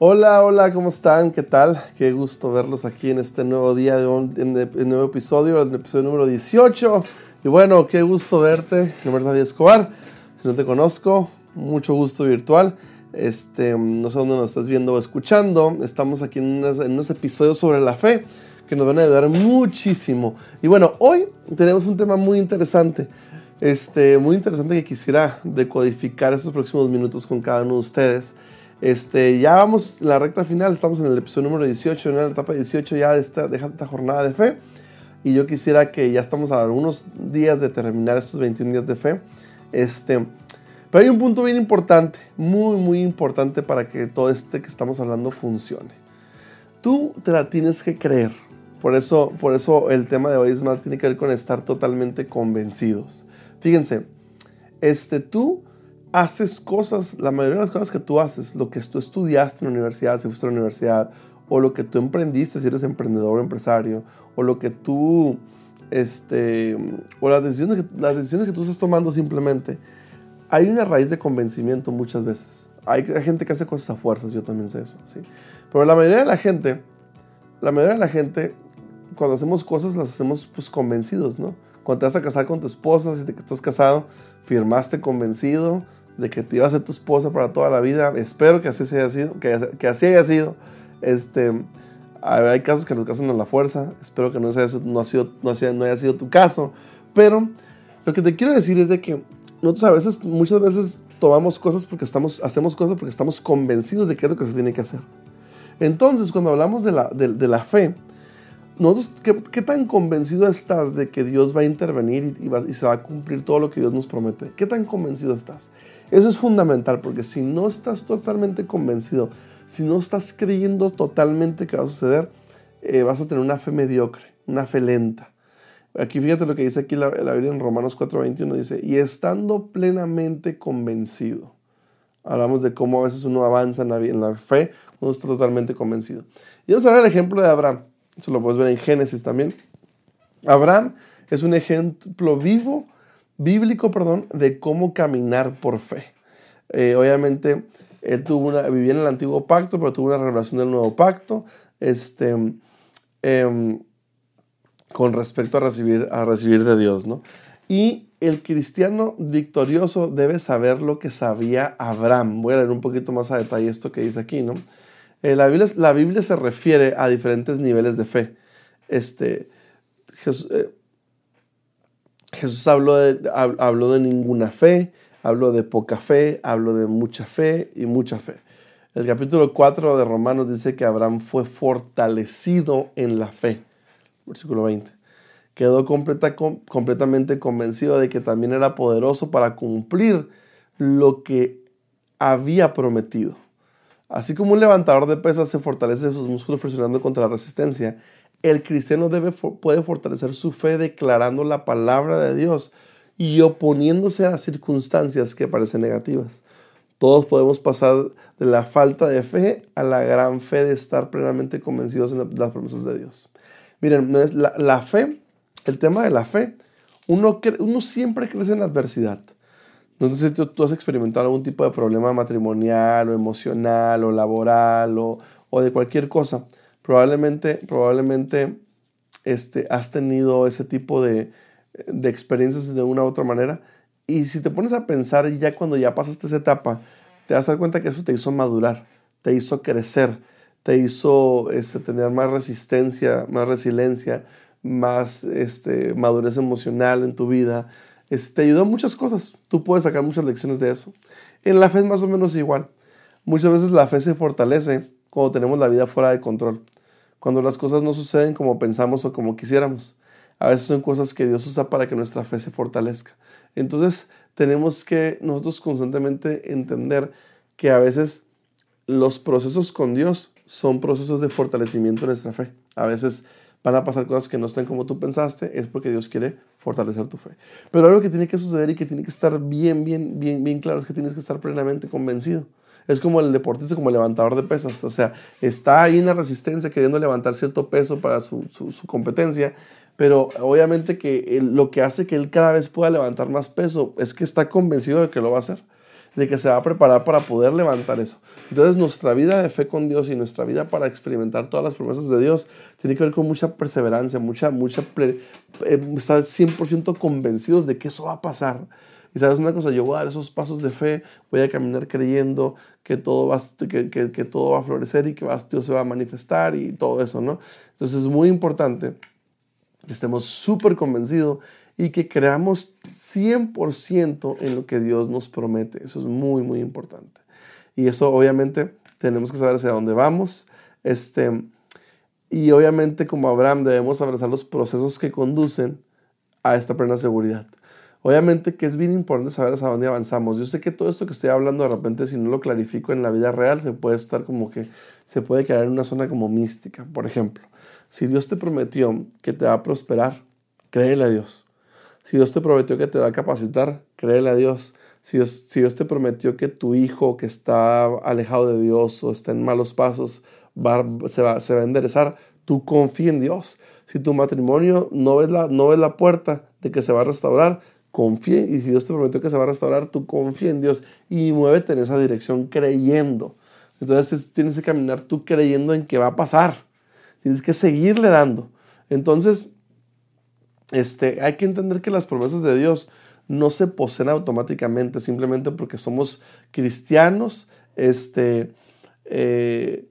Hola, hola, ¿cómo están? ¿Qué tal? Qué gusto verlos aquí en este nuevo día, de un, en nuevo episodio, el episodio número 18. Y bueno, qué gusto verte. Mi nombre David Escobar. Si no te conozco, mucho gusto virtual. Este, no sé dónde nos estás viendo o escuchando. Estamos aquí en, en unos episodios sobre la fe que nos van a ayudar muchísimo. Y bueno, hoy tenemos un tema muy interesante. Este, muy interesante que quisiera decodificar estos próximos minutos con cada uno de ustedes. Este, ya vamos la recta final, estamos en el episodio número 18, en la etapa 18 ya de esta, esta jornada de fe. Y yo quisiera que ya estamos a algunos días de terminar estos 21 días de fe. Este, pero hay un punto bien importante, muy, muy importante para que todo este que estamos hablando funcione. Tú te la tienes que creer. Por eso, por eso el tema de hoy es más, tiene que ver con estar totalmente convencidos. Fíjense, este, tú haces cosas, la mayoría de las cosas que tú haces, lo que tú estudiaste en la universidad, si fuiste a la universidad, o lo que tú emprendiste, si eres emprendedor o empresario, o lo que tú, este, o las decisiones, que, las decisiones que tú estás tomando simplemente, hay una raíz de convencimiento muchas veces. Hay, gente que hace cosas a fuerzas, yo también sé eso, ¿sí? Pero la mayoría de la gente, la mayoría de la gente, cuando hacemos cosas, las hacemos pues convencidos, ¿no? Cuando te vas a casar con tu esposa, si te estás casado, firmaste convencido, de que te iba a ser tu esposa para toda la vida. Espero que así haya sido, que, que así haya sido. Este, hay casos que nos casan a la fuerza. Espero que no, sea no, ha sido, no, no haya sido tu caso. Pero lo que te quiero decir es de que nosotros a veces, muchas veces tomamos cosas porque estamos, hacemos cosas porque estamos convencidos de que es lo que se tiene que hacer. Entonces, cuando hablamos de la, de, la fe, nosotros, ¿qué, ¿qué, tan convencido estás de que Dios va a intervenir y, y, y, se va a cumplir todo lo que Dios nos promete? ¿Qué tan convencido estás? Eso es fundamental porque si no estás totalmente convencido, si no estás creyendo totalmente que va a suceder, eh, vas a tener una fe mediocre, una fe lenta. Aquí fíjate lo que dice aquí la, la Biblia en Romanos 4:21, dice, y estando plenamente convencido. Hablamos de cómo a veces uno avanza en la, fe, uno está totalmente convencido. Y vamos a ver el ejemplo de Abraham. Eso lo puedes ver en Génesis también. Abraham es un ejemplo vivo bíblico, perdón, de cómo caminar por fe. Eh, obviamente, él tuvo una, vivía en el antiguo pacto, pero tuvo una revelación del nuevo pacto, este, em, con respecto a recibir, a recibir de Dios, ¿no? Y el cristiano victorioso debe saber lo que sabía Abraham. Voy a leer un poquito más a detalle esto que dice aquí, ¿no? Eh, la, Biblia, la, Biblia, se refiere a diferentes niveles de fe. Este, Jesús, eh, Jesús habló de, habló de ninguna fe, habló de poca fe, habló de mucha fe y mucha fe. El capítulo 4 de Romanos dice que Abraham fue fortalecido en la fe. Versículo 20. Quedó completa, completamente convencido de que también era poderoso para cumplir lo que había prometido. Así como un levantador de pesas se fortalece sus músculos presionando contra la resistencia, el cristiano debe, puede fortalecer su fe declarando la palabra de Dios y oponiéndose a las circunstancias que parecen negativas. Todos podemos pasar de la falta de fe a la gran fe de estar plenamente convencidos en las promesas de Dios. Miren, la, la fe, el tema de la fe, uno, uno siempre crece en la adversidad. Sé si tú, has experimentado algún tipo de problema matrimonial o emocional o laboral o, o de cualquier cosa probablemente, probablemente este, has tenido ese tipo de, de experiencias de una u otra manera. Y si te pones a pensar ya cuando ya pasaste esa etapa, te vas a dar cuenta que eso te hizo madurar, te hizo crecer, te hizo este, tener más resistencia, más resiliencia, más este, madurez emocional en tu vida. Este, te ayudó muchas cosas. Tú puedes sacar muchas lecciones de eso. En la fe es más o menos igual. Muchas veces la fe se fortalece cuando tenemos la vida fuera de control cuando las cosas no suceden como pensamos o como quisiéramos. A veces son cosas que Dios usa para que nuestra fe se fortalezca. Entonces tenemos que nosotros constantemente entender que a veces los procesos con Dios son procesos de fortalecimiento de nuestra fe. A veces van a pasar cosas que no estén como tú pensaste, es porque Dios quiere fortalecer tu fe. Pero algo que tiene que suceder y que tiene que estar bien, bien, bien, bien claro es que tienes que estar plenamente convencido. Es como el deportista, como el levantador de pesas. O sea, está ahí en la resistencia queriendo levantar cierto peso para su, su, su competencia, pero obviamente que lo que hace que él cada vez pueda levantar más peso es que está convencido de que lo va a hacer de que se va a preparar para poder levantar eso. Entonces nuestra vida de fe con Dios y nuestra vida para experimentar todas las promesas de Dios tiene que ver con mucha perseverancia, mucha, mucha, eh, estar 100% convencidos de que eso va a pasar. Y sabes una cosa, yo voy a dar esos pasos de fe, voy a caminar creyendo que todo va, que, que, todo va a florecer y que Dios se va a manifestar y todo eso, ¿no? Entonces es muy importante que estemos súper convencidos y que creamos 100% en lo que Dios nos promete. Eso es muy, muy importante. Y eso obviamente tenemos que saber hacia dónde vamos. Este, y obviamente como Abraham debemos abrazar los procesos que conducen a esta plena seguridad. Obviamente que es bien importante saber hacia dónde avanzamos. Yo sé que todo esto que estoy hablando de repente si no lo clarifico en la vida real se puede estar como que se puede quedar en una zona como mística. Por ejemplo, si Dios te prometió que te va a prosperar, créele a Dios. Si Dios te prometió que te va a capacitar, créele a Dios. Si Dios, si Dios te prometió que tu hijo que está alejado de Dios o está en malos pasos va, se, va, se va a enderezar, tú confía en Dios. Si tu matrimonio no ves, la, no ves la puerta de que se va a restaurar, confía. Y si Dios te prometió que se va a restaurar, tú confía en Dios y muévete en esa dirección creyendo. Entonces tienes que caminar tú creyendo en que va a pasar. Tienes que seguirle dando. Entonces, este, hay que entender que las promesas de Dios no se poseen automáticamente simplemente porque somos cristianos, este, eh,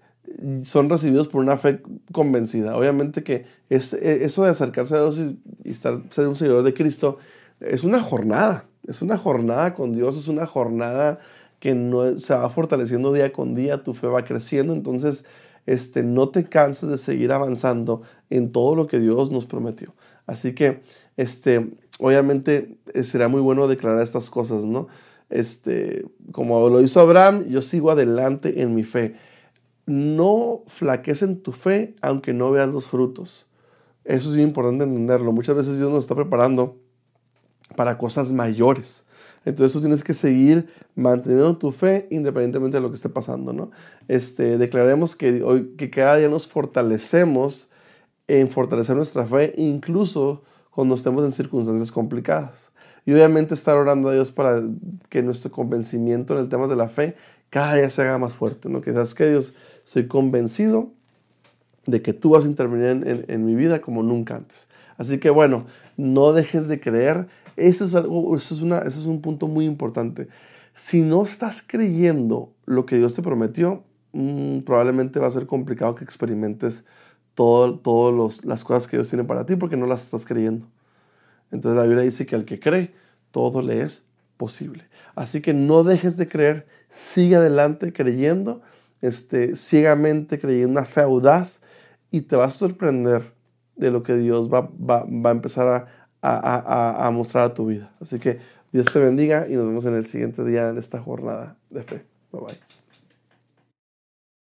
son recibidos por una fe convencida. Obviamente que e, eso de acercarse a Dios y, estar, ser un seguidor de Cristo es una jornada, es una jornada con Dios, es una jornada que no, se va fortaleciendo día con día, tu fe va creciendo, entonces este, no te canses de seguir avanzando en todo lo que Dios nos prometió. Así que, este, obviamente, eh, será muy bueno declarar estas cosas, ¿no? Este, como lo hizo Abraham, yo sigo adelante en mi fe. No flaquees en tu fe aunque no veas los frutos. Eso es muy importante entenderlo. Muchas veces Dios nos está preparando para cosas mayores. Entonces tú tienes que seguir manteniendo tu fe independientemente de lo que esté pasando, ¿no? Este, declaremos que, hoy, que cada día nos fortalecemos en fortalecer nuestra fe, incluso cuando estemos en circunstancias complicadas. Y obviamente estar orando a Dios para que nuestro convencimiento en el tema de la fe cada día se haga más fuerte, ¿no? Que sabes que Dios, soy convencido de que tú vas a intervenir en, mi vida como nunca antes. Así que bueno, no dejes de creer. Eso es, algo, eso es, una, eso es un punto muy importante. Si no estás creyendo lo que Dios te prometió, mm, probablemente va a ser complicado que experimentes todas las cosas que Dios tiene para ti porque no las estás creyendo. Entonces la Biblia dice que al que cree, todo le es posible. Así que no dejes de creer, sigue adelante creyendo, este, ciegamente creyendo una fe audaz y te vas a sorprender de lo que Dios va, va, va a empezar a, a, a, mostrar a tu vida. Así que Dios te bendiga y nos vemos en el siguiente día en esta jornada de fe. Bye bye.